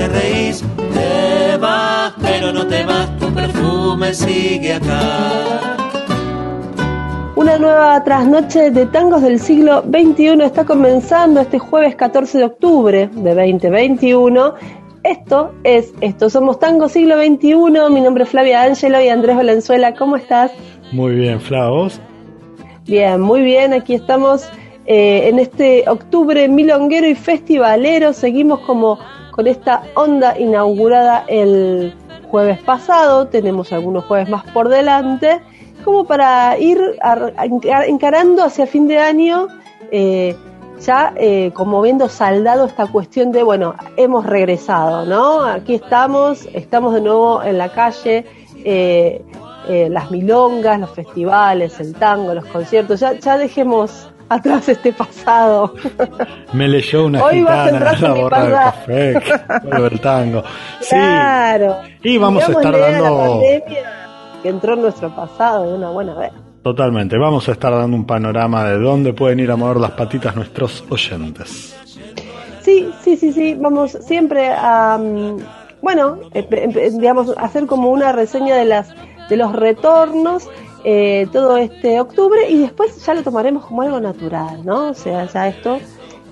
te reís. Te vas, pero no te vas, tu perfume sigue acá. Una nueva trasnoche de tangos del siglo XXI está comenzando este jueves 14 de octubre de 2021 esto es Esto Somos Tango Siglo XXI. Mi nombre es Flavia Ángelo y Andrés Valenzuela. ¿Cómo estás? Muy bien, Flavos. Bien, muy bien. Aquí estamos eh, en este octubre milonguero y festivalero. Seguimos como con esta onda inaugurada el jueves pasado. Tenemos algunos jueves más por delante. Como para ir encarando hacia fin de año. Eh, ya eh, como viendo saldado esta cuestión de, bueno, hemos regresado, ¿no? Aquí estamos, estamos de nuevo en la calle, eh, las milongas, los festivales, el tango, los conciertos, ya, ya dejemos atrás este pasado. Me leyó una Hoy gitana la borra del café, el tango. Claro. Y vamos a estar dando... que entró en nuestro pasado de una buena vez. Totalmente, vamos a estar dando un panorama de dónde pueden ir a mover las patitas nuestros oyentes. Sí, sí, sí, sí, vamos siempre a, mm, bueno, eh, eh, digamos, hacer como una reseña de las de los retornos eh, todo este octubre y después ya lo tomaremos como algo natural, ¿no? O sea, ya esto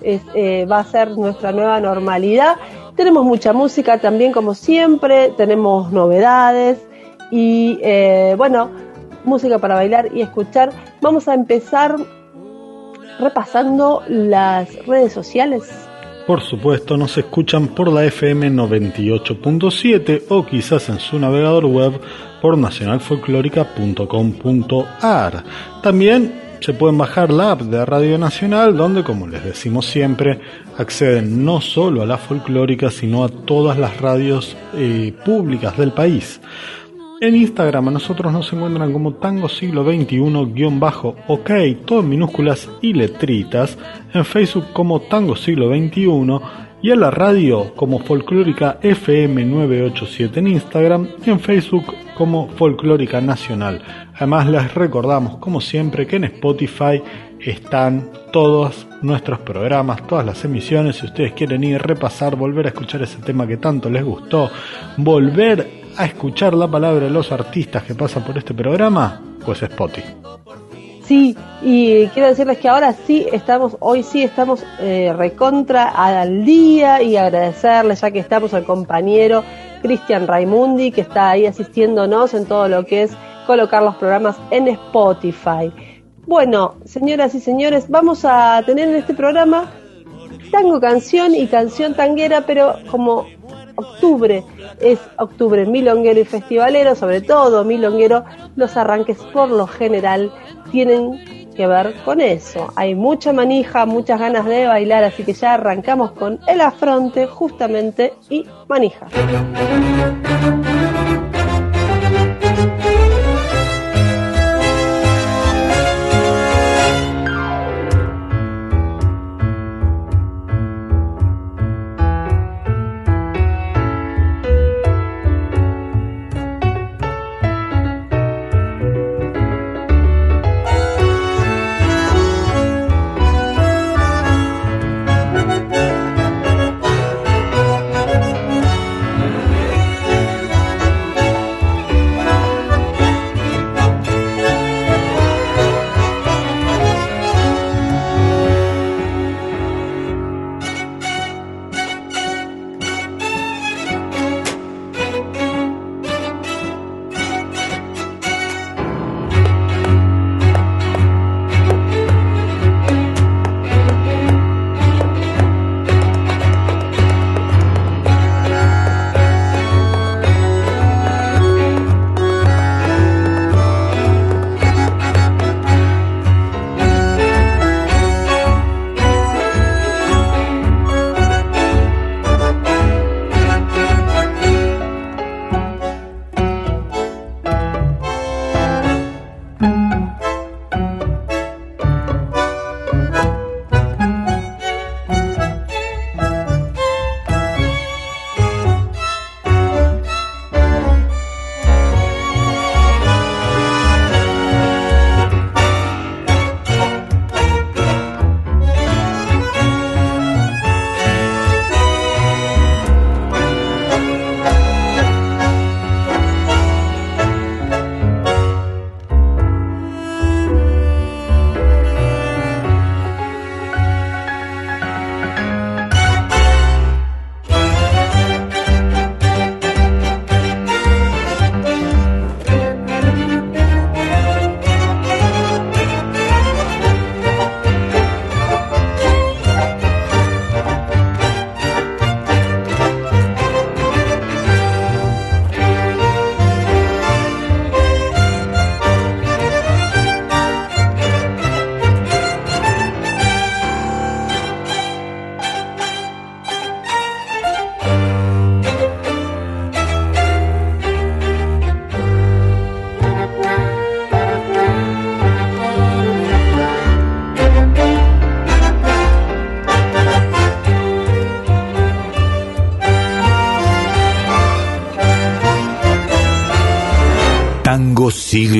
es, va a ser nuestra nueva normalidad. Tenemos mucha música también, como siempre, tenemos novedades y bueno, música para bailar y escuchar. Vamos a empezar repasando las redes sociales. Por supuesto, nos escuchan por la FM 98.7 o quizás en su navegador web por nacionalfolclórica.com.ar. También se pueden bajar la app de Radio Nacional, donde, como les decimos siempre, acceden no solo a la folclórica, sino a todas las radios eh, públicas del país. En Instagram a nosotros nos encuentran como Tango Siglo XXI-OK, todo en minúsculas y letritas. En Facebook como Tango Siglo XXI y en la radio como Folclórica FM 987 en Instagram y en Facebook como Folclórica Nacional. Además les recordamos como siempre que en Spotify están todos nuestros programas, todas las emisiones. Si ustedes quieren ir, repasar, volver a escuchar ese tema que tanto les gustó, volver a escuchar la palabra de los artistas que pasan por este programa, pues Spotify. Sí, y quiero decirles que ahora sí estamos, hoy sí estamos eh, recontra al día y agradecerles ya que estamos al compañero Cristian Raimundi que está ahí asistiéndonos en todo lo que es colocar los programas en Spotify. Bueno, señoras y señores, vamos a tener en este programa tango canción y canción tanguera, pero como octubre es octubre milonguero y festivalero, sobre todo milonguero, los arranques por lo general tienen que ver con eso. Hay mucha manija, muchas ganas de bailar, así que ya arrancamos con el afronte justamente y manija.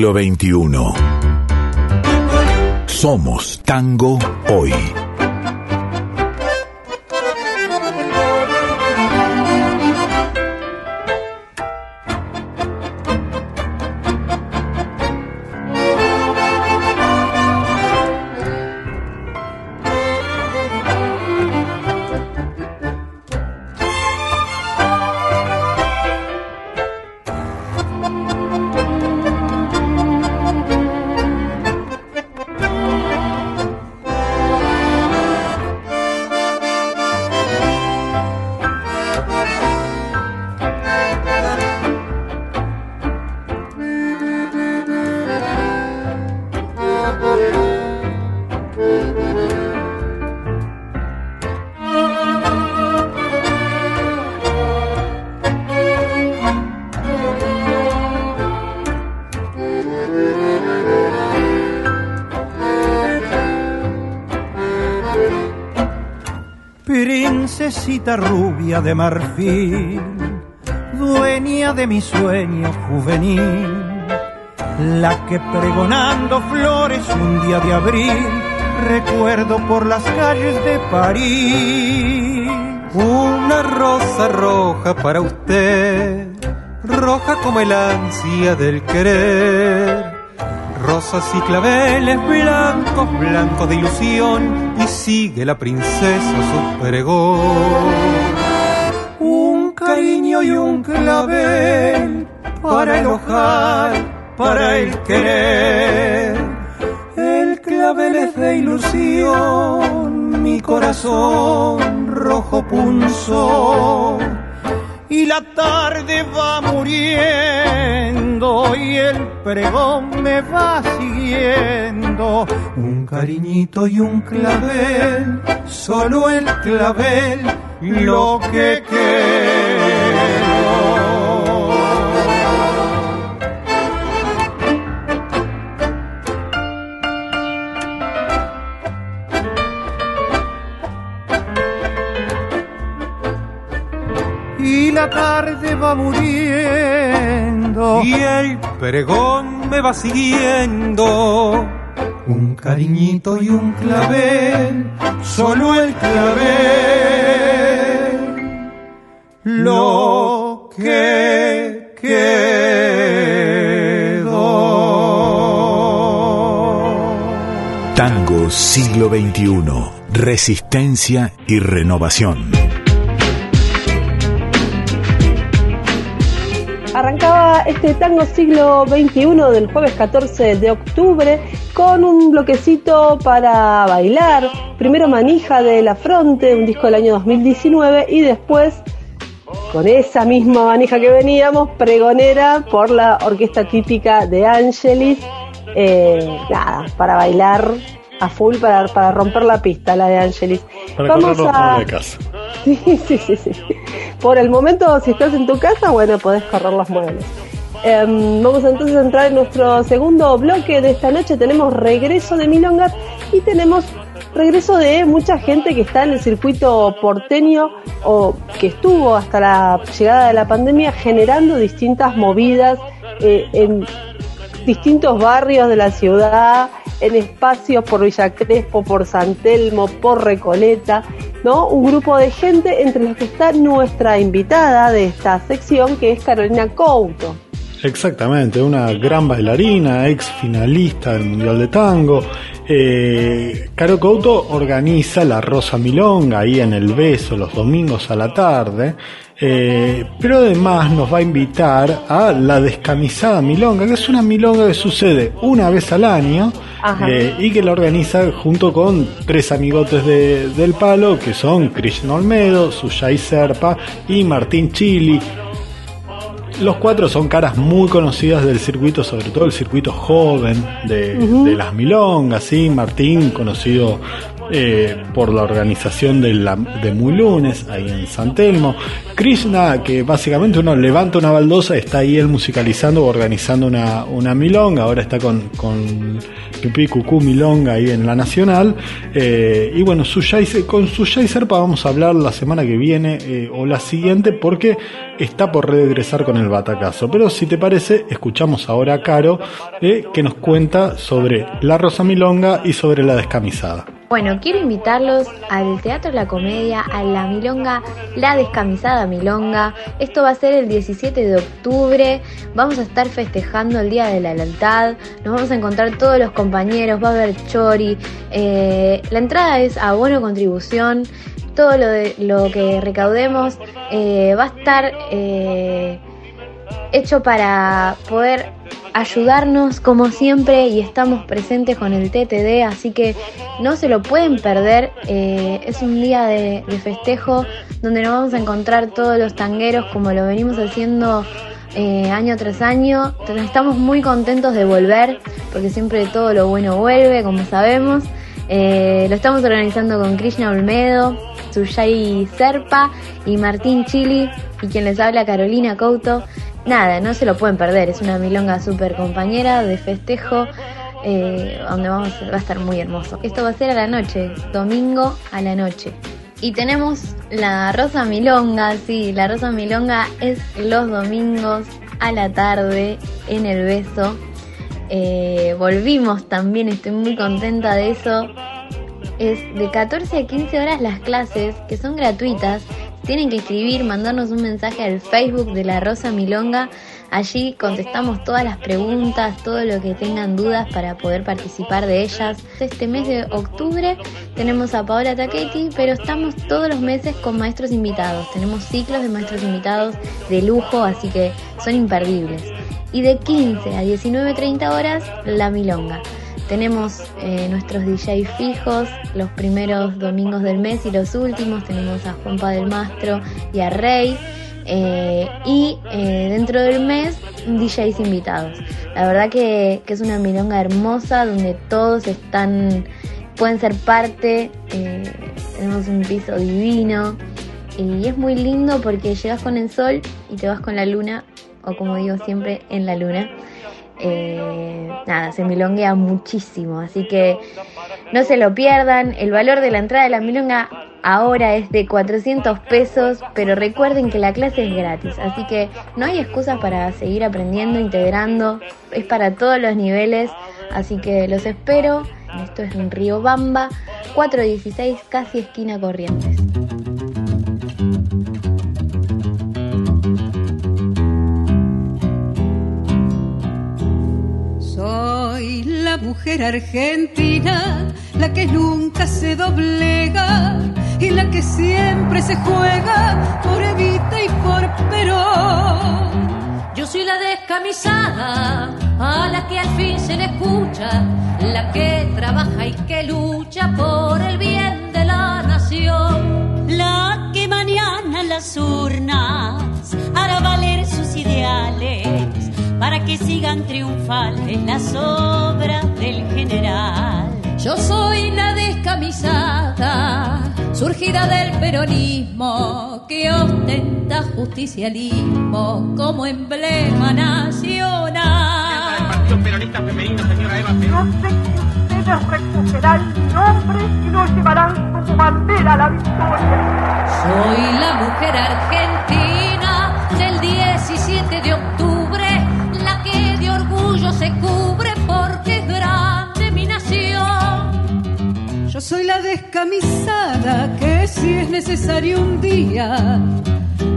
Siglo XXI. Somos Tango Hoy. De marfil, dueña de mi sueño juvenil, la que pregonando flores un día de abril, recuerdo por las calles de París. Una rosa roja para usted, roja como el ansia del querer. Rosas y claveles blancos, blancos de ilusión, y sigue la princesa su pregón. Un cariño y un clavel para el ojal, para el querer. El clavel es de ilusión, mi corazón rojo punzó y la tarde va muriendo y el pregón me va siguiendo. Un cariñito y un clavel, solo el clavel, lo que quiero. La tarde va muriendo y el pregón me va siguiendo. Un cariñito y un clavel, solo el clavel, lo que quedó. Tango siglo XXI. Resistencia y renovación. Arrancaba este tango siglo XXI del jueves 14 de octubre con un bloquecito para bailar. Primero Manija de La Fronte, un disco del año 2019, y después, con esa misma manija que veníamos, Pregonera por la orquesta típica de Angelis. Eh, nada, para bailar a full, para, para romper la pista, la de Angelis. Para Vamos los Sí, sí, sí, sí. Por el momento, si estás en tu casa, bueno, podés correr los muebles. Em, vamos entonces a entrar en nuestro segundo bloque de esta noche. Tenemos regreso de Milonga y tenemos regreso de mucha gente que está en el circuito porteño o que estuvo hasta la llegada de la pandemia generando distintas movidas eh, en distintos barrios de la ciudad, en espacios por Villa Crespo, por San Telmo, por Recoleta, ¿no? Un grupo de gente entre los que está nuestra invitada de esta sección, que es Carolina Couto. Exactamente, una gran bailarina, ex finalista del Mundial de Tango. Eh, Caro Couto organiza la Rosa Milonga ahí en el Beso los domingos a la tarde. Eh, pero además nos va a invitar a la descamisada milonga, que es una milonga que sucede una vez al año eh, y que la organiza junto con tres amigotes de, del palo, que son Krishna Olmedo, Suyay Serpa y Martín Chili. Los cuatro son caras muy conocidas del circuito, sobre todo el circuito joven de, uh -huh. de las milongas, ¿sí? Martín, conocido eh, por la organización de, la, de Muy Lunes, ahí en San Telmo. Krishna, que básicamente uno levanta una baldosa, está ahí él musicalizando o organizando una, milonga, ahora está con, con Pipí Cucú Milonga ahí en la Nacional. Eh, y bueno, con su Serpa vamos a hablar la semana que viene eh, o la siguiente porque está por regresar con el batacazo. Pero si te parece, escuchamos ahora a Caro que nos cuenta sobre la Rosa Milonga y sobre la descamisada. Bueno, quiero invitarlos al Teatro La Comedia, a la Milonga, la descamisada Milonga. Esto va a ser el 17 de octubre. Vamos a estar festejando el Día de la Lealtad. Nos vamos a encontrar todos los compañeros, va a haber chori. Eh, la entrada es a bono contribución. Todo lo, de, lo que recaudemos eh, va a estar eh, hecho para poder ayudarnos como siempre y estamos presentes con el TTD, así que no se lo pueden perder. Eh, es un día de, festejo donde nos vamos a encontrar todos los tangueros como lo venimos haciendo eh, año tras año. Estamos muy contentos de volver porque siempre todo lo bueno vuelve, como sabemos. Eh, lo estamos organizando con Krishna Olmedo, Suyai Serpa y Martín Chili y quien les habla Carolina Couto nada, no se lo pueden perder. Es una milonga súper compañera de festejo. Eh, donde vamos, va a estar muy hermoso. Esto va a ser a la noche, domingo a la noche. Y tenemos la Rosa Milonga, sí, la Rosa Milonga es los domingos a la tarde en el beso. Eh, volvimos también, estoy muy contenta de eso. Es de 14 a 15 horas las clases, que son gratuitas, tienen que escribir, mandarnos un mensaje al Facebook de la Rosa Milonga. Allí contestamos todas las preguntas, todo lo que tengan dudas para poder participar de ellas. Este mes de octubre tenemos a Paola Taquetti, pero estamos todos los meses con maestros invitados. Tenemos ciclos de maestros invitados de lujo, así que son imperdibles. Y de 15 a 19.30 horas, la Milonga. Tenemos eh, nuestros DJ fijos los primeros domingos del mes y los últimos. Tenemos a Juanpa del Mastro y a Rey. Eh, y eh, dentro del mes DJs invitados. La verdad que, es una milonga hermosa donde todos están, pueden ser parte. tenemos un piso divino y es muy lindo porque llegas con el sol y te vas con la luna, o como digo siempre, en la luna eh, nada, se milonguea muchísimo, así que no se lo pierdan. El valor de la entrada de la milonga ahora es de 400 pesos, pero recuerden que la clase es gratis, así que no hay excusas para seguir aprendiendo, integrando, es para todos los niveles, así que los espero. Esto es en Río Bamba, 416, casi esquina Corrientes. La mujer argentina, la que nunca se doblega y la que siempre se juega por Evita y por Perón. Yo soy la descamisada, a la que al fin se le escucha, la que trabaja y que lucha por el bien de la nación. La que mañana las urnas hará valer sus ideales para que sigan triunfales las obras del general. Yo soy la descamisada, surgida del peronismo, que ostenta justicialismo como emblema nacional. El Partido Peronista Femenino, señora Eva Perón. Yo sé que ustedes recuperarán mi nombre y lo llevarán como bandera a la victoria. Soy la mujer argentina si es necesario un día,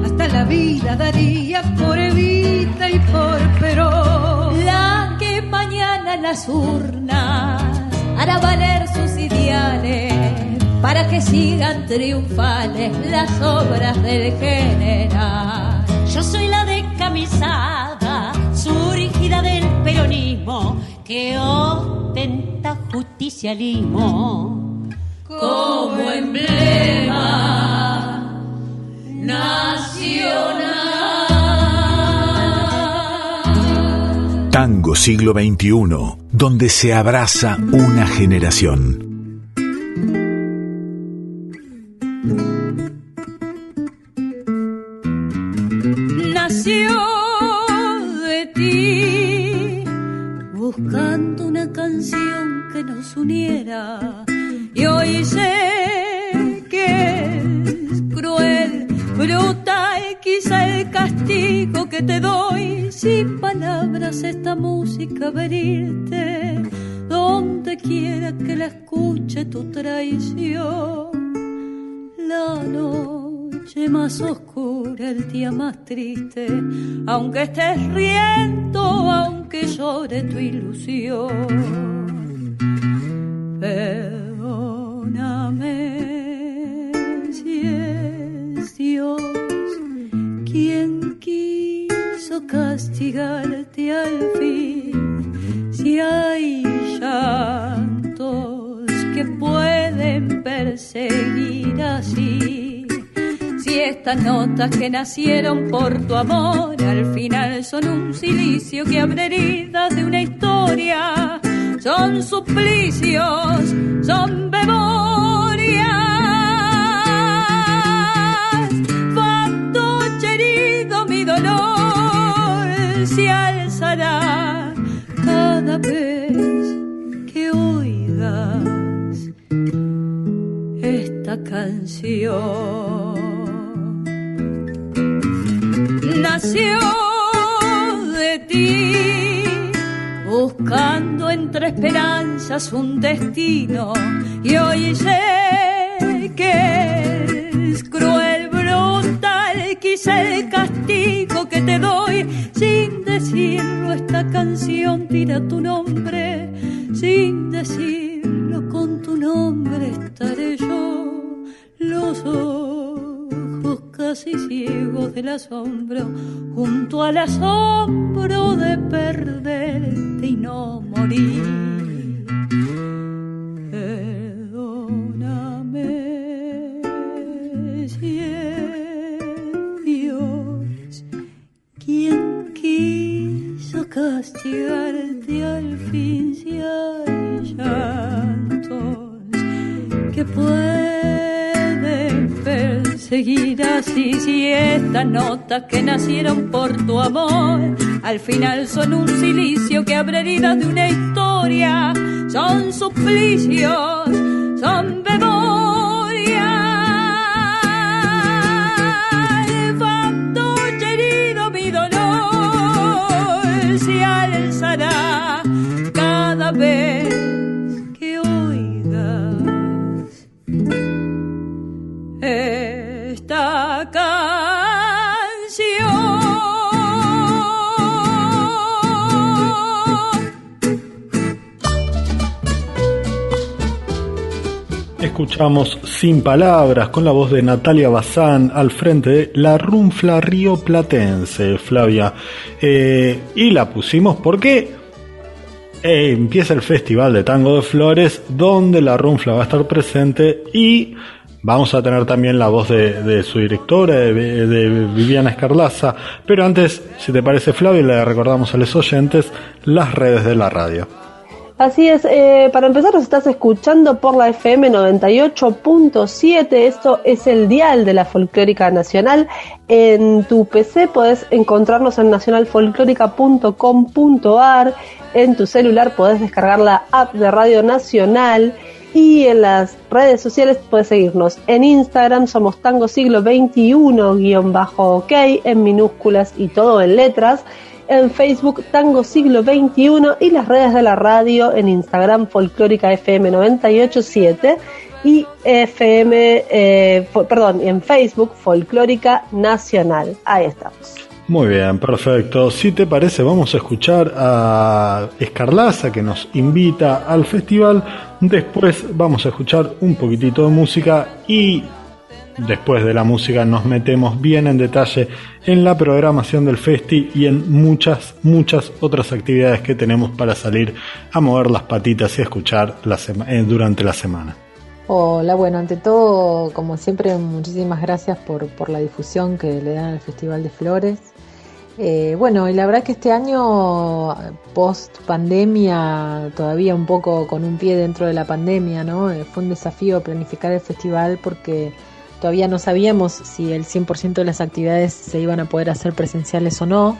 hasta la vida daría por Evita y por Perón. La que mañana en las urnas hará valer sus ideales para que sigan triunfales las obras del general. Yo soy la descamisada surgida del peronismo que ostenta justicialismo como emblema nacional. Tango siglo XXI, donde se abraza una generación. Venirte, donde quiera que la escuche tu traición. La noche más oscura, el día más triste, aunque estés riendo, aunque llore tu ilusión. Perdóname si es Dios quien quiso castigarte al fin, Si estas notas que nacieron por tu amor al final son un silicio que abre heridas de una historia, son suplicios, son memorias. Fantoche herido mi dolor se alzará cada vez que oigas esta canción. Nació de ti, buscando entre esperanzas un destino, y hoy sé que es cruel, brutal, quizá el castigo que te doy, sin decirlo esta canción tira tu nombre, sin decirlo con tu nombre estaré yo, los ojos casi ciegos del asombro, junto al asombro de perderte y no morir. Perdóname si es Dios quien quiso castigarte al fin si hay llantos que pueden perseguir así si estas notas que nacieron por tu amor. Al final son un silicio que abre heridas de una historia. Son suplicios son memorias fantoche herido mi dolor se alzará cada vez Escuchamos Sin Palabras con la voz de Natalia Bazán al frente de La Runfla Río Platense, Flavia. Eh, y la pusimos porque eh, empieza el Festival de Tango de Flores, donde la Runfla va a estar presente y vamos a tener también la voz de, su directora, de, de Viviana Escarlaza. Pero antes, si te parece, Flavia, le recordamos a los oyentes las redes de la radio. Así es, eh, para empezar nos estás escuchando por la FM 98.7, esto es el dial de la Folclórica Nacional. En tu PC podés encontrarnos en nacionalfolclórica.com.ar, en tu celular podés descargar la app de Radio Nacional y en las redes sociales puedes seguirnos. En Instagram somos Tango Siglo XXI-OK en minúsculas y todo en letras en Facebook Tango Siglo XXI y las redes de la radio en Instagram Folclórica FM 987 y FM, eh, perdón, en Facebook Folclórica Nacional. Ahí estamos. Muy bien, perfecto. Si te parece, vamos a escuchar a Escarlaza que nos invita al festival. Después vamos a escuchar un poquitito de música y después de la música nos metemos bien en detalle en la programación del festi y en muchas, muchas otras actividades que tenemos para salir a mover las patitas y escuchar eh, durante la semana. Hola, bueno, ante todo, como siempre, muchísimas gracias por, por la difusión que le dan al Festival de Flores. Eh, bueno, y la verdad que este año, post pandemia, todavía un poco con un pie dentro de la pandemia, ¿no? Eh, fue un desafío planificar el festival porque todavía no sabíamos si el 100% de las actividades se iban a poder hacer presenciales o no.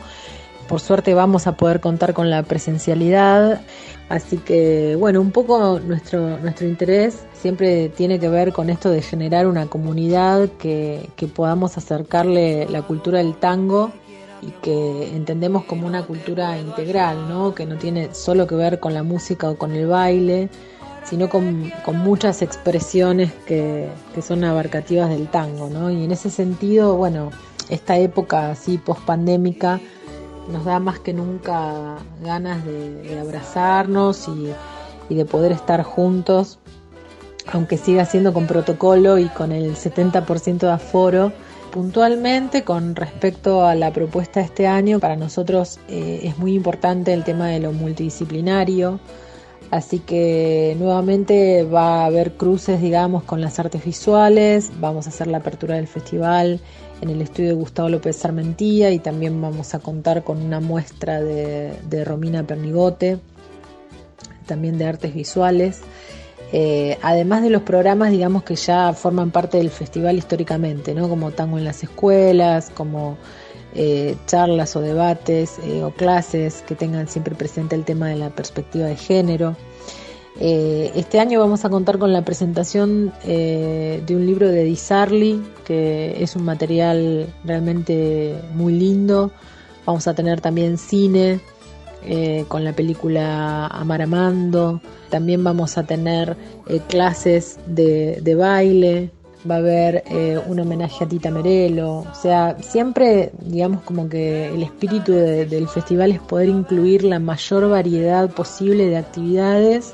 Por suerte vamos a poder contar con la presencialidad. Así que, bueno, un poco nuestro, nuestro interés siempre tiene que ver con esto de generar una comunidad que, que podamos acercarle la cultura del tango y que entendemos como una cultura integral, ¿no? que no tiene solo que ver con la música o con el baile, sino con, con muchas expresiones que, que, son abarcativas del tango. ¿no? Y en ese sentido, bueno, esta época así post-pandémica nos da más que nunca ganas de, de abrazarnos y, y de poder estar juntos, aunque siga siendo con protocolo y con el 70% de aforo puntualmente con respecto a la propuesta de este año, para nosotros eh, es muy importante el tema de lo multidisciplinario, así que nuevamente va a haber cruces, digamos, con las artes visuales, vamos a hacer la apertura del festival en el estudio de Gustavo López Sarmentía y también vamos a contar con una muestra de, Romina Pernigote, también de artes visuales. Eh, además de los programas, digamos, que ya forman parte del festival históricamente, ¿no? Como tango en las escuelas, como eh, charlas o debates eh, o clases que tengan siempre presente el tema de la perspectiva de género. este año vamos a contar con la presentación de un libro de Disarli, que es un material realmente muy lindo. Vamos a tener también cine, eh, con la película Amar Amando. También vamos a tener eh, clases de, baile, va a haber eh, un homenaje a Tita Merelo. O sea, siempre, digamos, como que el espíritu de, del festival es poder incluir la mayor variedad posible de actividades,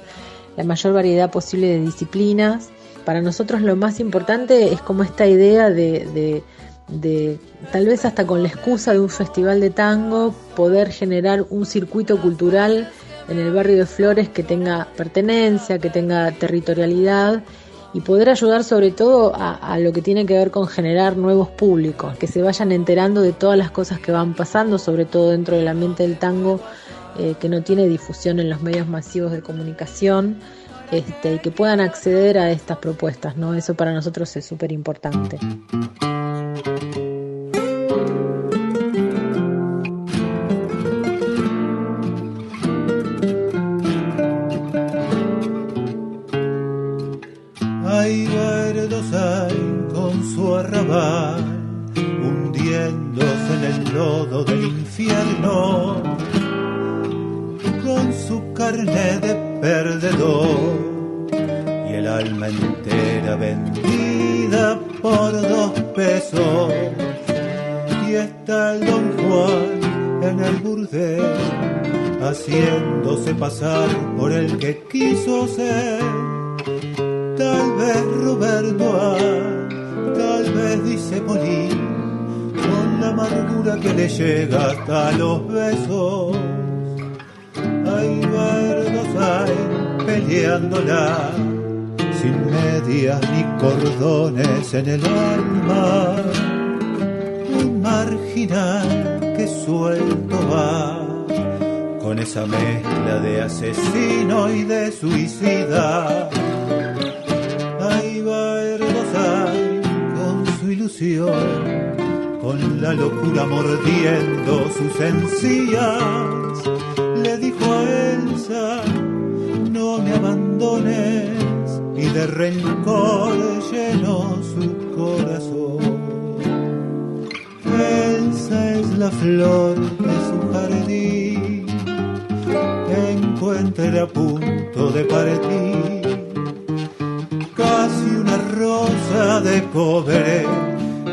la mayor variedad posible de disciplinas. Para nosotros lo más importante es como esta idea de, de de tal vez hasta con la excusa de un festival de tango poder generar un circuito cultural en el barrio de Flores que tenga pertenencia, que tenga territorialidad y poder ayudar sobre todo a, lo que tiene que ver con generar nuevos públicos, que se vayan enterando de todas las cosas que van pasando, sobre todo dentro del ambiente del tango, eh, que no tiene difusión en los medios masivos de comunicación, este, y que puedan acceder a estas propuestas, ¿no? Eso para nosotros es súper importante. Hundiéndose en el lodo del infierno, con su carne de perdedor y el alma entera vendida por dos pesos. Y está el don Juan en el burdel, haciéndose pasar por el que quiso ser. Tal vez Roberto dice Polín, con la amargura que le llega hasta los besos. Hay verdos hay peleándola sin medias ni cordones en el alma, un marginal que suelto va, con esa mezcla de asesino y de suicida. Con la locura mordiendo sus encías, le dijo a Elsa, no me abandones y de rencor llenó su corazón. Elsa es la flor de su jardín, encuentra a punto de partir, casi una rosa de cobre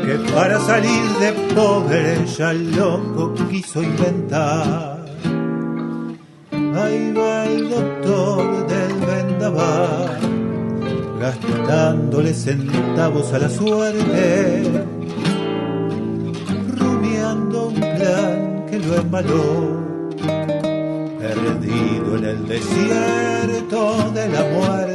que para salir de pobre ya loco quiso inventar. Ahí va el doctor del vendaval gastándole centavos a la suerte, rumiando un plan que lo embaló, perdido en el desierto de la muerte.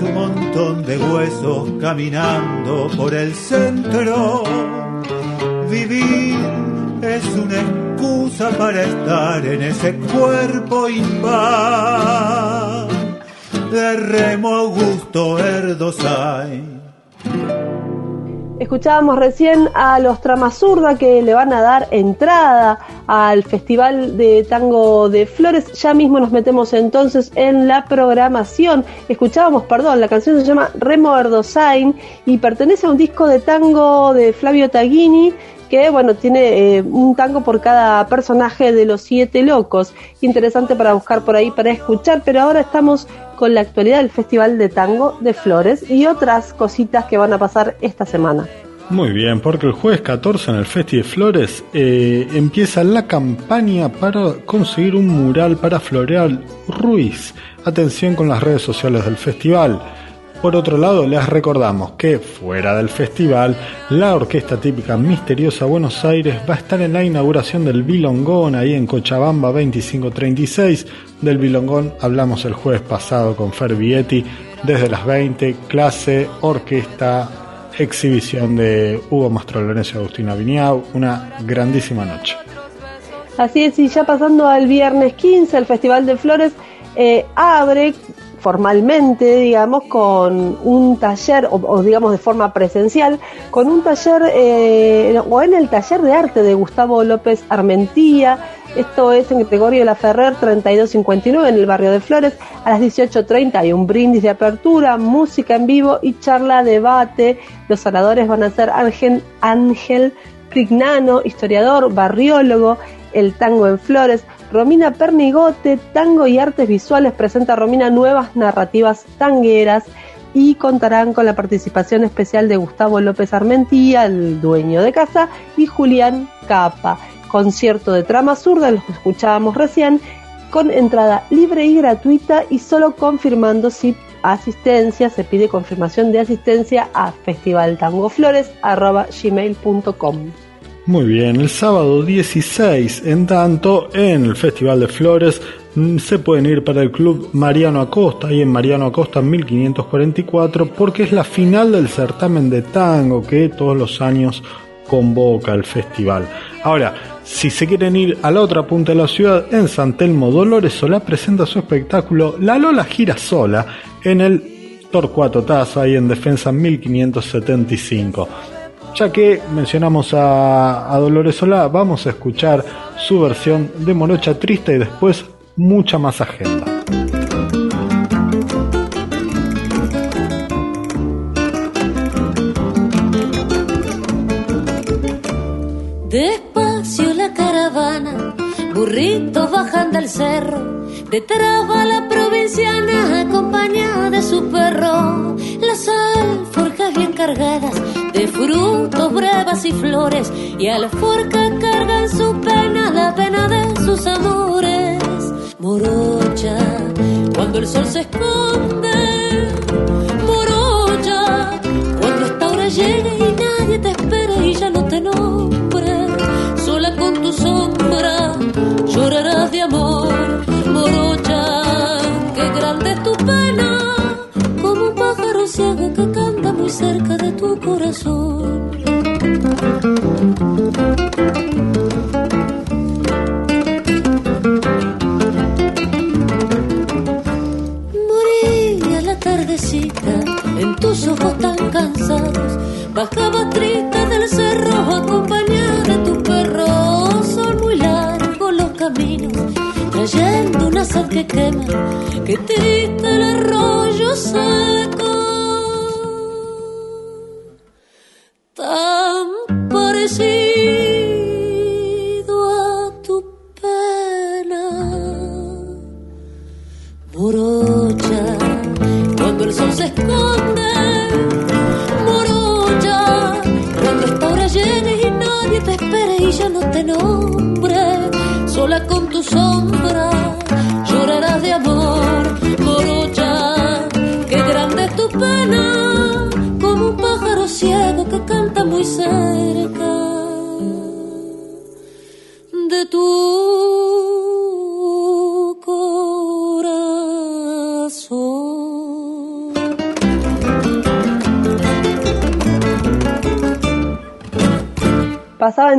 Su montón de huesos caminando por el centro. Vivir es una excusa para estar en ese cuerpo impar. Remo Augusto Erdosay. Escuchábamos recién a los Tramazurda que le van a dar entrada al Festival de Tango de Flores. Ya mismo nos metemos entonces en la programación. Escuchábamos, perdón, la canción se llama Remo Erdosain y pertenece a un disco de tango de Flavio Taghini que bueno, tiene eh, un tango por cada personaje de los siete locos. Interesante para buscar por ahí, para escuchar, pero ahora estamos con la actualidad del Festival de Tango de Flores y otras cositas que van a pasar esta semana. Muy bien, porque el jueves 14 en el Festival de Flores eh, empieza la campaña para conseguir un mural para Floreal Ruiz. Atención con las redes sociales del festival. Por otro lado, les recordamos que fuera del festival, la orquesta típica misteriosa Buenos Aires va a estar en la inauguración del Bilongón ahí en Cochabamba 2536. Del Bilongón hablamos el jueves pasado con Fer Vietti desde las 20, clase, orquesta, exhibición de Hugo Mastrolones y Agustina Viñau, una grandísima noche. Así es, y ya pasando al viernes 15, el Festival de Flores eh, abre formalmente, digamos, con un taller, o, digamos de forma presencial, con un taller, eh, o en el taller de arte de Gustavo López Armentía, esto es en Gregorio La Ferrer 3259 en el barrio de Flores, a las 18.30 hay un brindis de apertura, música en vivo y charla, debate. Los oradores van a ser Ángel, Ángel Prignano, historiador, barriólogo, el tango en Flores, Romina Pernigote, Tango y Artes Visuales presenta Romina nuevas narrativas tangueras y contarán con la participación especial de Gustavo López Armentía, el dueño de casa, y Julián Capa. Concierto de trama zurda, los escuchábamos recién, con entrada libre y gratuita y solo confirmando si asistencia, se pide confirmación de asistencia a festivaltangoflores.gmail.com. Muy bien, el sábado 16, en tanto, en el Festival de Flores mm, se pueden ir para el Club Mariano Acosta, ahí en Mariano Acosta 1544, porque es la final del certamen de tango que todos los años convoca el festival. Ahora, si se quieren ir a la otra punta de la ciudad, en San Telmo, Dolores Solá presenta su espectáculo La Lola Gira Sola en el Torcuato Tazo, ahí en Defensa 1575. Ya que mencionamos a, Dolores Solá, vamos a escuchar su versión de Morocha Triste y después mucha más agenda. Despacio la caravana, burritos bajan del cerro, detrás va la provinciana acompañada de su perro, las alforjas bien cargadas de frutos, brevas y flores, y a la forca cargan su pena, la pena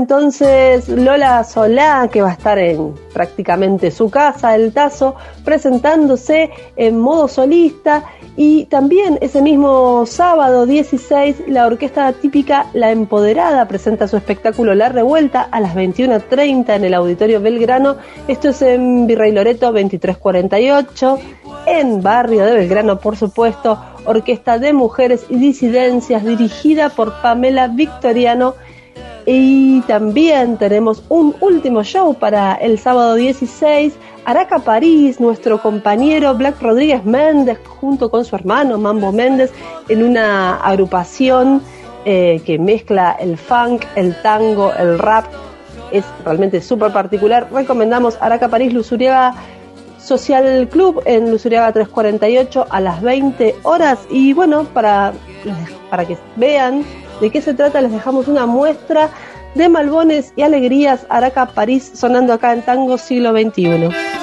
entonces Lola Solá, que va a estar en prácticamente su casa, El Tazo, presentándose en modo solista. Y también ese mismo sábado 16, la orquesta típica La Empoderada presenta su espectáculo La Revuelta a las 21.30 en el Auditorio Belgrano. Esto es en Virrey Loreto 2348, en Barrio de Belgrano, por supuesto. Orquesta de Mujeres y Disidencias dirigida por Pamela Victoriano y también tenemos un último show para el sábado 16. Araca París, nuestro compañero Black Rodríguez Méndez, junto con su hermano Mambo Méndez, en una agrupación eh, que mezcla el funk, el tango, el rap. Es realmente súper particular. Recomendamos Araca París, Lusuriaga Social Club en Lusuriaga 348 a las 20 horas. Y bueno, para, para que vean de qué se trata, les dejamos una muestra de Malbones y Alegrías Araca París sonando acá en Tango Siglo XXI.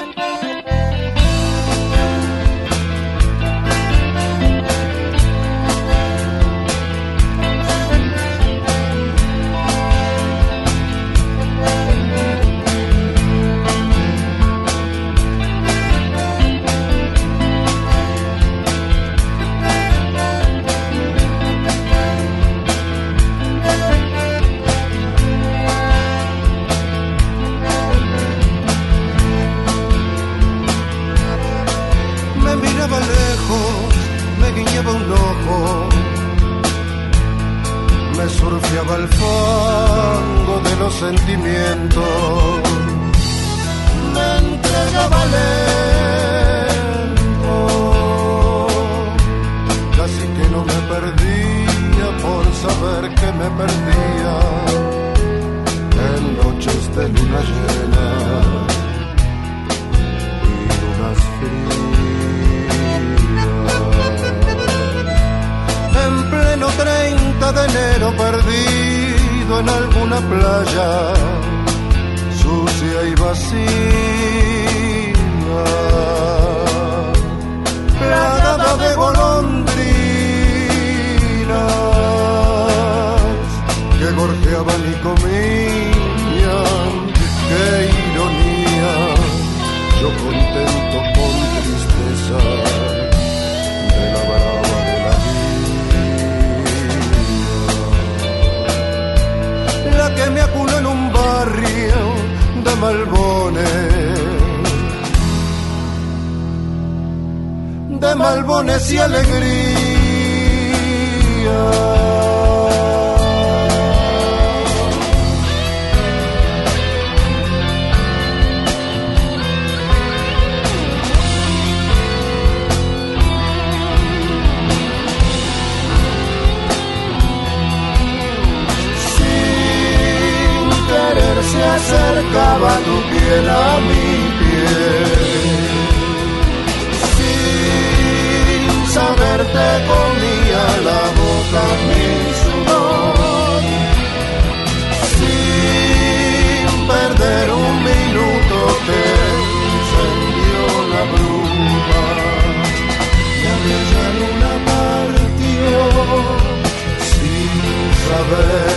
over.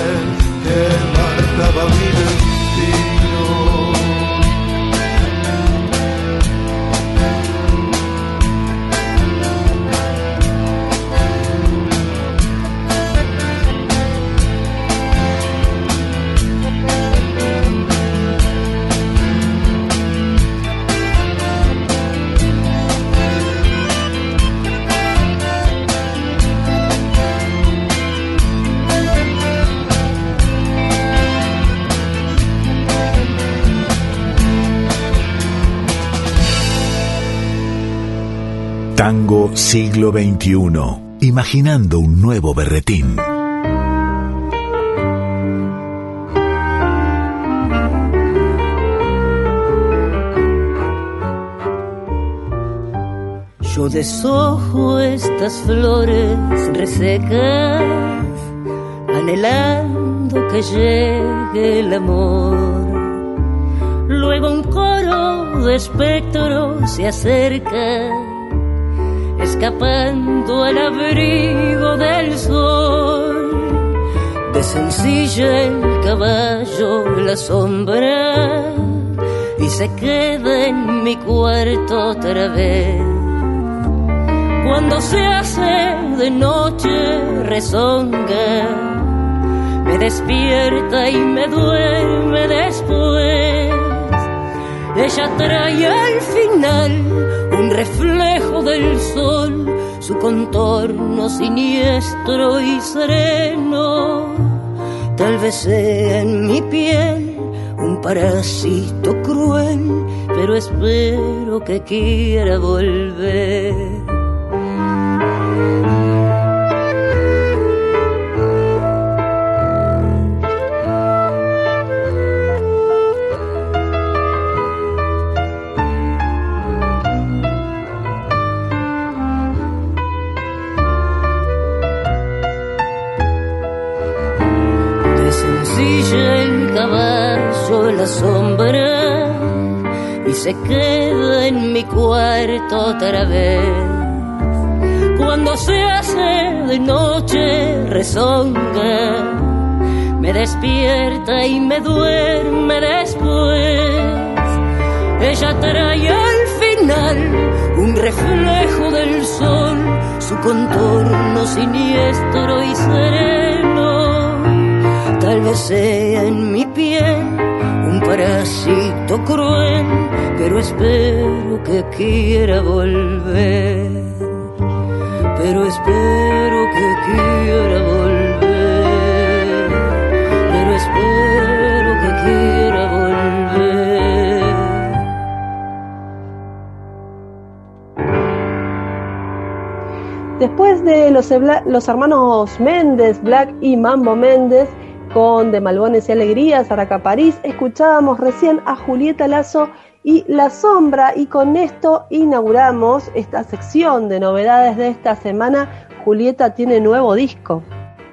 Siglo XXI. Imaginando un nuevo berretín. Yo deshojo estas flores resecas, anhelando que llegue el amor. Luego un coro de espectros se acerca escapando al abrigo del sol. Desencilla el caballo la sombra y se queda en mi cuarto otra vez. Cuando se hace de noche rezonga me despierta y me duerme después. Ella trae al final un reflejo del sol, su contorno siniestro y sereno. Tal vez sea en mi piel un parásito cruel, pero espero que quiera volver. Sombra y se queda en mi cuarto otra vez. Cuando se hace de noche rezonga, me despierta y me duerme después. Ella trae al final un reflejo del sol, su contorno siniestro y sereno. Tal vez sea en mi piel parásito cruel, pero espero que quiera volver. Pero espero que quiera volver. Pero espero que quiera volver. Después de los, los hermanos Méndez, Black y Mambo Méndez, con De Malbones y Alegrías, Araca París, escuchábamos recién a Julieta Lazo y La Sombra y con esto inauguramos esta sección de novedades de esta semana. Julieta tiene nuevo disco.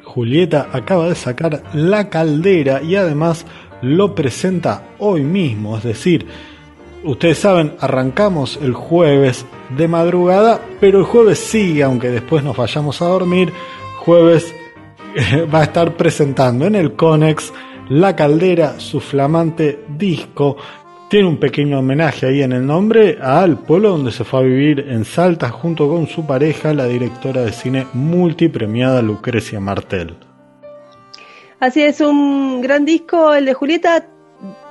Julieta acaba de sacar La Caldera y además lo presenta hoy mismo, es decir, ustedes saben, arrancamos el jueves de madrugada, pero el jueves sigue, aunque después nos vayamos a dormir, jueves va a estar presentando en el Conex La Caldera, su flamante disco. Tiene un pequeño homenaje ahí en el nombre al pueblo donde se fue a vivir en Salta junto con su pareja, la directora de cine multipremiada Lucrecia Martel. Así es, un gran disco, el de Julieta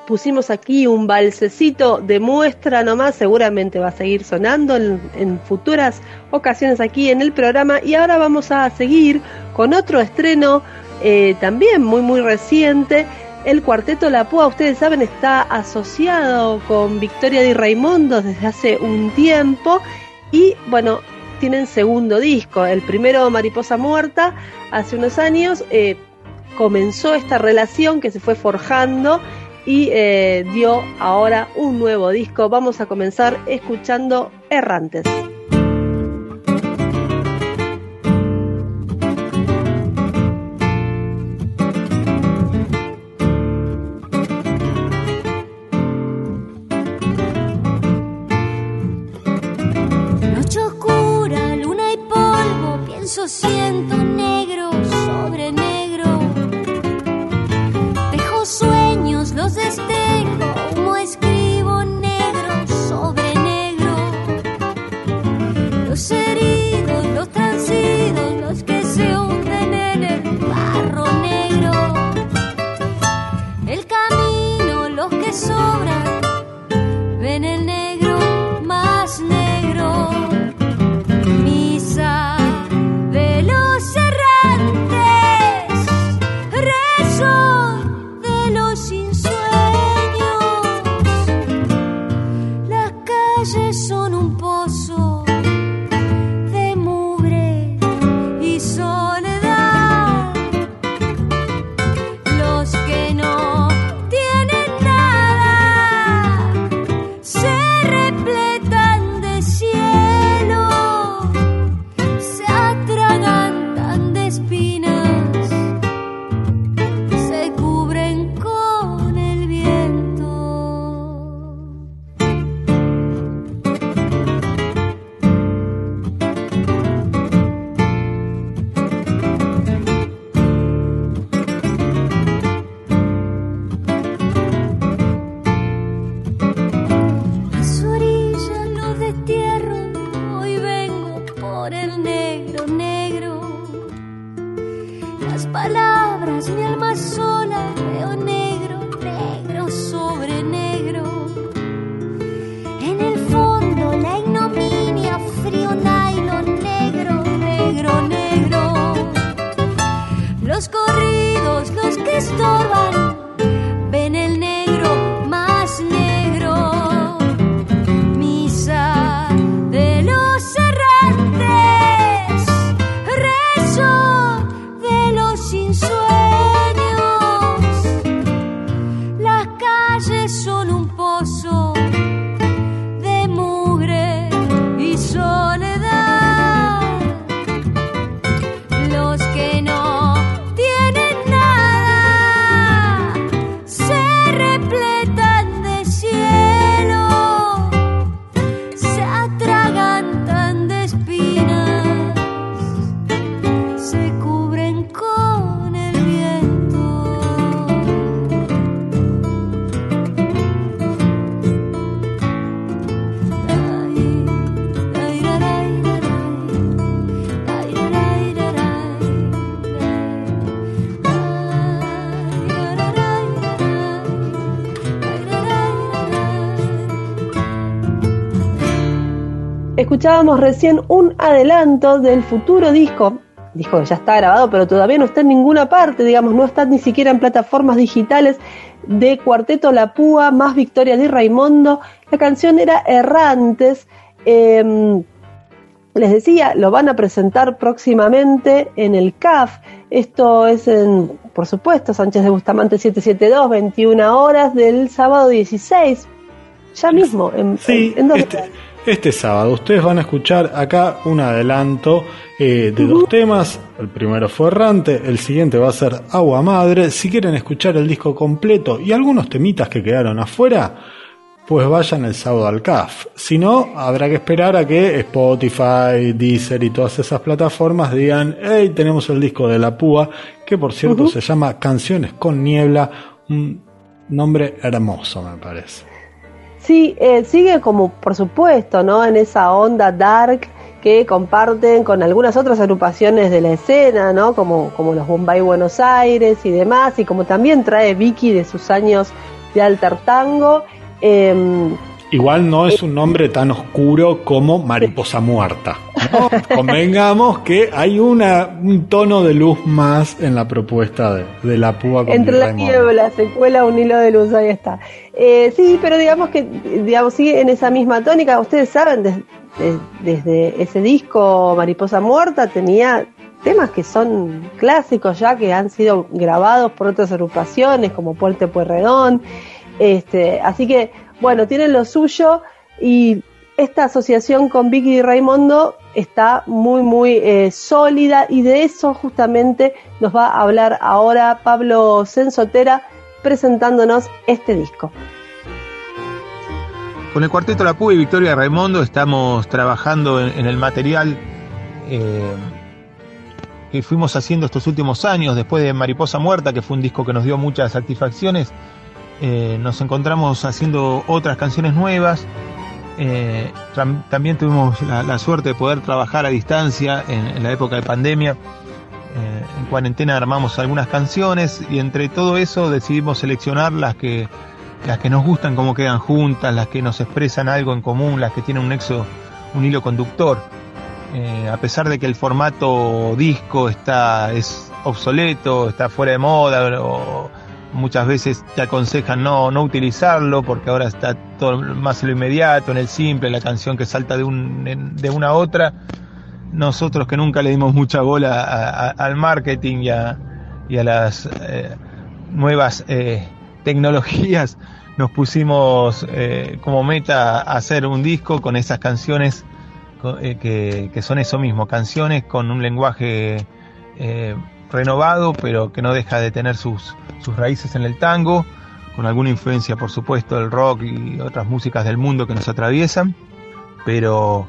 pusimos aquí un balsecito de muestra nomás, seguramente va a seguir sonando en, futuras ocasiones aquí en el programa y ahora vamos a seguir con otro estreno eh, también muy muy reciente. El cuarteto La Púa, ustedes saben, está asociado con Victoria Di Raimundo desde hace un tiempo y bueno, tienen segundo disco. El primero, Mariposa Muerta, hace unos años, eh, comenzó esta relación que se fue forjando y eh, dio ahora un nuevo disco. Vamos a comenzar escuchando Errantes. Noche oscura, luna y polvo, pienso siento Escuchábamos recién un adelanto del futuro disco, disco que ya está grabado, pero todavía no está en ninguna parte, digamos, no está ni siquiera en plataformas digitales de Cuarteto La Púa, más Victoria Di Raimondo. La canción era Errantes. eh, les decía, lo van a presentar próximamente en el CAF. Esto es en, por supuesto, Sánchez de Bustamante 772, 21 horas del sábado 16. Ya mismo, en, Sí, en- en dos este, este sábado ustedes van a escuchar acá un adelanto eh, de dos temas. El primero fue Errante, el siguiente va a ser Agua Madre. Si quieren escuchar el disco completo y algunos temitas que quedaron afuera, pues vayan el sábado al CAF. Si no, habrá que esperar a que Spotify, Deezer y todas esas plataformas digan, hey, tenemos el disco de La Púa, que por cierto se llama Canciones con Niebla, un nombre hermoso me parece. Sí, eh, sigue como, por supuesto, ¿no? En esa onda dark que comparten con algunas otras agrupaciones de la escena, ¿no? Como, como los Bombay Buenos Aires y demás, y como también trae Vicky de sus años de alter tango. Em, Igual no es un nombre tan oscuro como Mariposa Muerta. ¿No? Convengamos que hay una, un tono de luz más en la propuesta de, de la púa con entre la niebla se cuela un hilo de luz, ahí está. Eh, sí, pero digamos que digamos sigue en esa misma tónica. Ustedes saben, des- des- desde ese disco Mariposa Muerta tenía temas que son clásicos ya, que han sido grabados por otras agrupaciones como Puerto Pueyrredón. Este, así que, bueno, tienen lo suyo y esta asociación con Vicky y Raimondo está muy, muy eh, sólida y de eso justamente nos va a hablar ahora Pablo Sensotera presentándonos este disco. Con el cuarteto La Púa y Victoria Raimondo estamos trabajando en, el material eh, que fuimos haciendo estos últimos años, después de Mariposa Muerta, que fue un disco que nos dio muchas satisfacciones. eh, nos encontramos haciendo otras canciones nuevas. Eh, tam- también tuvimos la, suerte de poder trabajar a distancia en, en la época de pandemia. Eh, en cuarentena armamos algunas canciones y entre todo eso decidimos seleccionar las que las que nos gustan cómo quedan juntas, las que nos expresan algo en común, las que tienen un nexo, un hilo conductor. Eh, a pesar de que el formato disco está es obsoleto, está fuera de moda, o muchas veces te aconsejan no, no utilizarlo porque ahora está todo más en lo inmediato, en el simple, la canción que salta de, un, en- de una a otra. Nosotros que nunca le dimos mucha bola al marketing y a, y a las eh, nuevas eh, tecnologías, nos pusimos eh, como meta hacer un disco con esas canciones que, que son eso mismo, canciones con un lenguaje renovado, pero que no deja de tener sus, sus raíces en el tango, con alguna influencia, por supuesto, del rock y otras músicas del mundo que nos atraviesan, pero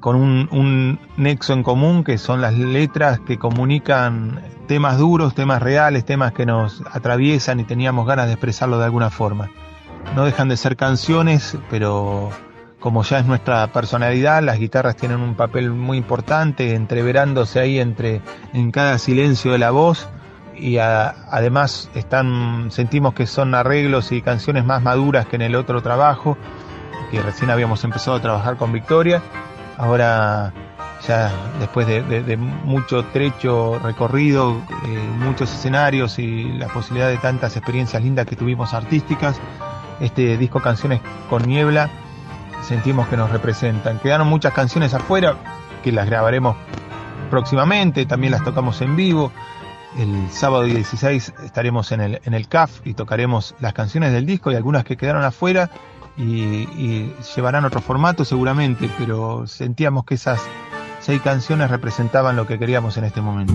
con un, un nexo en común que son las letras que comunican temas duros, temas reales, temas que nos atraviesan y teníamos ganas de expresarlo de alguna forma. No dejan de ser canciones, pero como ya es nuestra personalidad, las guitarras tienen un papel muy importante, entreverándose ahí entre en cada silencio de la voz, y además están, sentimos que son arreglos y canciones más maduras que en el otro trabajo, que recién habíamos empezado a trabajar con Victoria. Ahora ya después de, mucho trecho recorrido, eh, muchos escenarios y la posibilidad de tantas experiencias lindas que tuvimos artísticas, este disco Canciones con Niebla sentimos que nos representan. Quedaron muchas canciones afuera que las grabaremos próximamente, también las tocamos en vivo. El sábado 16 estaremos en el, en el CAF y tocaremos las canciones del disco y algunas que quedaron afuera y, y llevarán otro formato seguramente, pero sentíamos que esas seis canciones representaban lo que queríamos en este momento.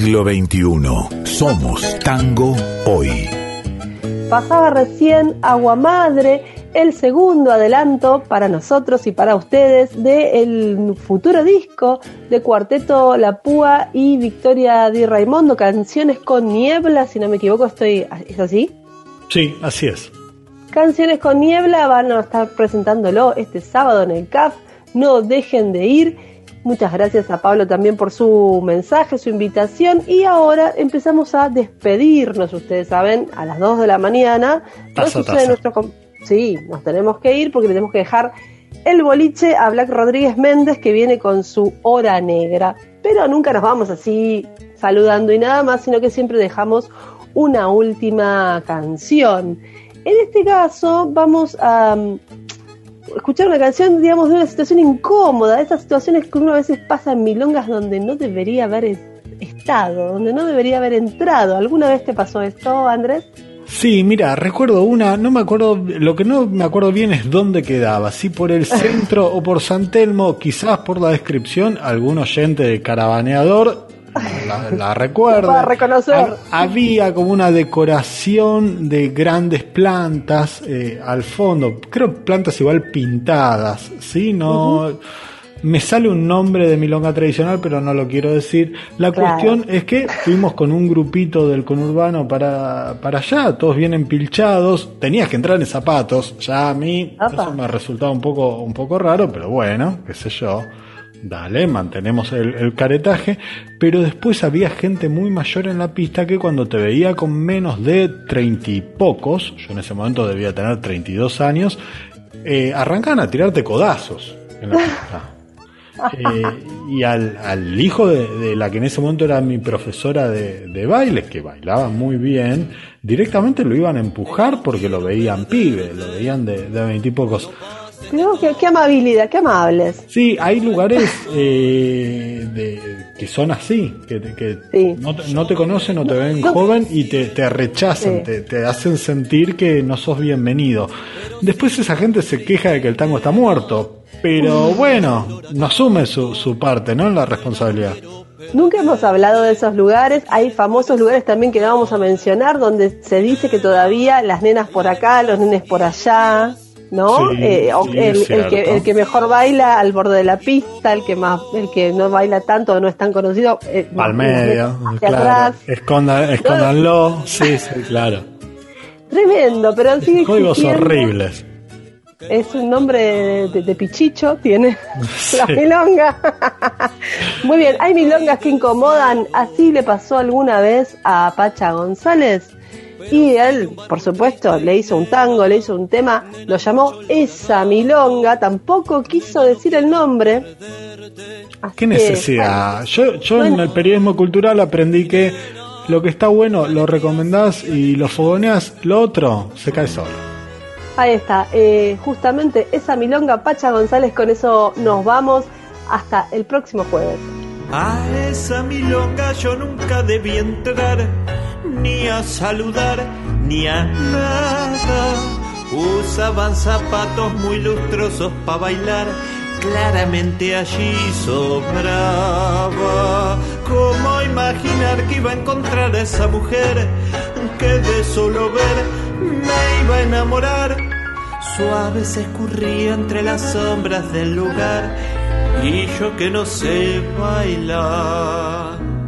siglo XXI. Somos tango hoy. Pasaba recién Agua Madre, el segundo adelanto para nosotros y para ustedes del futuro disco de Cuarteto La Púa y Victoria Di Raimondo, Canciones con Niebla, si no me equivoco, estoy ¿es así? Sí, así es. Canciones con Niebla van a estar presentándolo este sábado en el CAF. No dejen de ir. Muchas gracias a Pablo también por su mensaje, su invitación. Y ahora empezamos a despedirnos, ustedes saben, a las 2 de la mañana. nuestro... Sí, nos tenemos que ir porque tenemos que dejar el boliche a Black Rodríguez Méndez que viene con su hora negra. Pero nunca nos vamos así saludando y nada más, sino que siempre dejamos una última canción. En este caso vamos a escuchar una canción, digamos, de una situación incómoda, esas situaciones que uno a veces pasa en milongas donde no debería haber estado, donde no debería haber entrado. ¿Alguna vez te pasó esto, Andrés? Sí, mira, recuerdo una, no me acuerdo, lo que no me acuerdo bien es dónde quedaba, si por el centro o por San Telmo, quizás por la descripción, algún oyente de Caravaneador la, la recuerde. Para reconocer. Ha- había como una decoración de grandes plantas eh, al fondo, creo plantas igual pintadas, ¿sí? No... Me sale un nombre de milonga tradicional, pero no lo quiero decir. La Claro. cuestión es que fuimos con un grupito del conurbano para, para allá, todos bien empilchados. Tenías que entrar en zapatos. Ya a mí eso me resultaba un poco, un poco raro, pero bueno, qué sé yo. Dale, mantenemos el, caretaje. Pero después había gente muy mayor en la pista que cuando te veía con menos de treinta y pocos, yo en ese momento debía tener 32 años, eh, arrancan a tirarte codazos en la pista. Eh, y al, al hijo de, la que en ese momento era mi profesora de, baile, que bailaba muy bien, directamente lo iban a empujar porque lo veían pibe, lo veían de de qué, qué amabilidad, qué amables. Sí, hay lugares eh, de, que son así, que, que no, te, no te conocen o te ven No. joven y te, te rechazan, Sí. te, te hacen sentir que no sos bienvenido. Después esa gente se queja de que el tango está muerto, pero bueno, no asume su, su parte, ¿no? En la responsabilidad. Nunca hemos hablado de esos lugares. Hay famosos lugares también que no vamos a mencionar donde se dice que todavía las nenas por acá, los nenes por allá, ¿no? Sí, Eh, sí, el, que, el que mejor baila al borde de la pista, el que más, el que no baila tanto o no es tan conocido, eh, Al medio, claro. atrás. Esconda- escóndanlo, sí, sí, claro. Tremendo, pero sigue Códigos horribles. Es un nombre de, de- pichicho, tiene la Sí. milonga. Muy bien, hay milongas que incomodan. Así le pasó alguna vez a Pacha González. Y él, por supuesto, le hizo un tango, le hizo un tema, lo llamó Esa Milonga, tampoco quiso decir el nombre. Así ¿Qué que, necesidad? Yo, yo en el periodismo cultural aprendí que lo que está bueno lo recomendás y lo fogoneás, lo otro se cae solo. Ahí está, eh, justamente esa Milonga Pacha González, con eso nos vamos hasta el próximo jueves. A esa milonga yo nunca debí entrar, ni a saludar, ni a nada. Usaban zapatos muy lustrosos para bailar, claramente allí sobraba. ¿Cómo imaginar que iba a encontrar a esa mujer que de solo ver me iba a enamorar? Suave se escurría entre las sombras del lugar y yo que no sé bailar.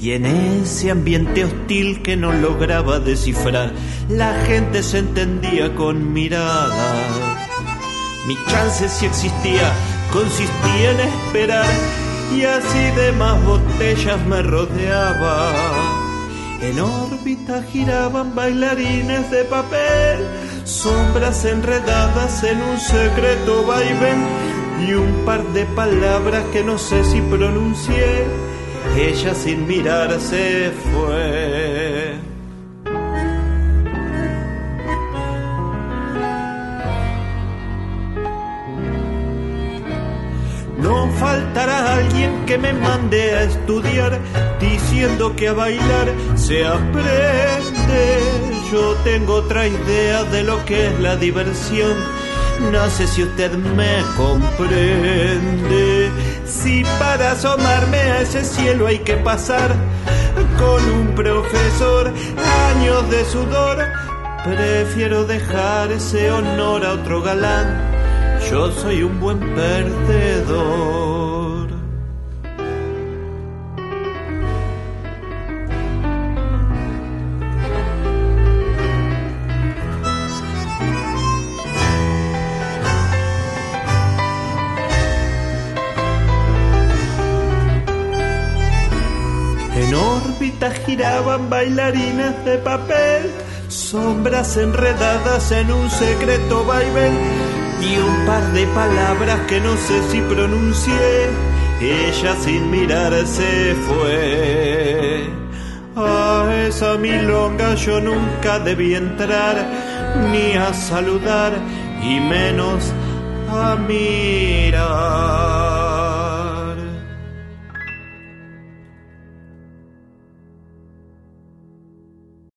Y en ese ambiente hostil que no lograba descifrar, la gente se entendía con mirada. Mi chance si existía consistía en esperar y así de más botellas me rodeaba. En órbita giraban bailarines de papel, sombras enredadas en un secreto vaivén y un par de palabras que no sé si pronuncié. Ella sin mirar se fue. No faltará alguien que me mande a estudiar, diciendo que a bailar se aprende. Yo tengo otra idea de lo que es la diversión. No sé si usted me comprende. Si para asomarme a ese cielo hay que pasar con un profesor, años de sudor, prefiero dejar ese honor a otro galán. Yo soy un buen perdedor. Giraban bailarinas de papel, sombras enredadas en un secreto vaivén y un par de palabras que no sé si pronuncié. Ella sin mirar se fue. A esa milonga yo nunca debí entrar, ni a saludar, y menos a mirar.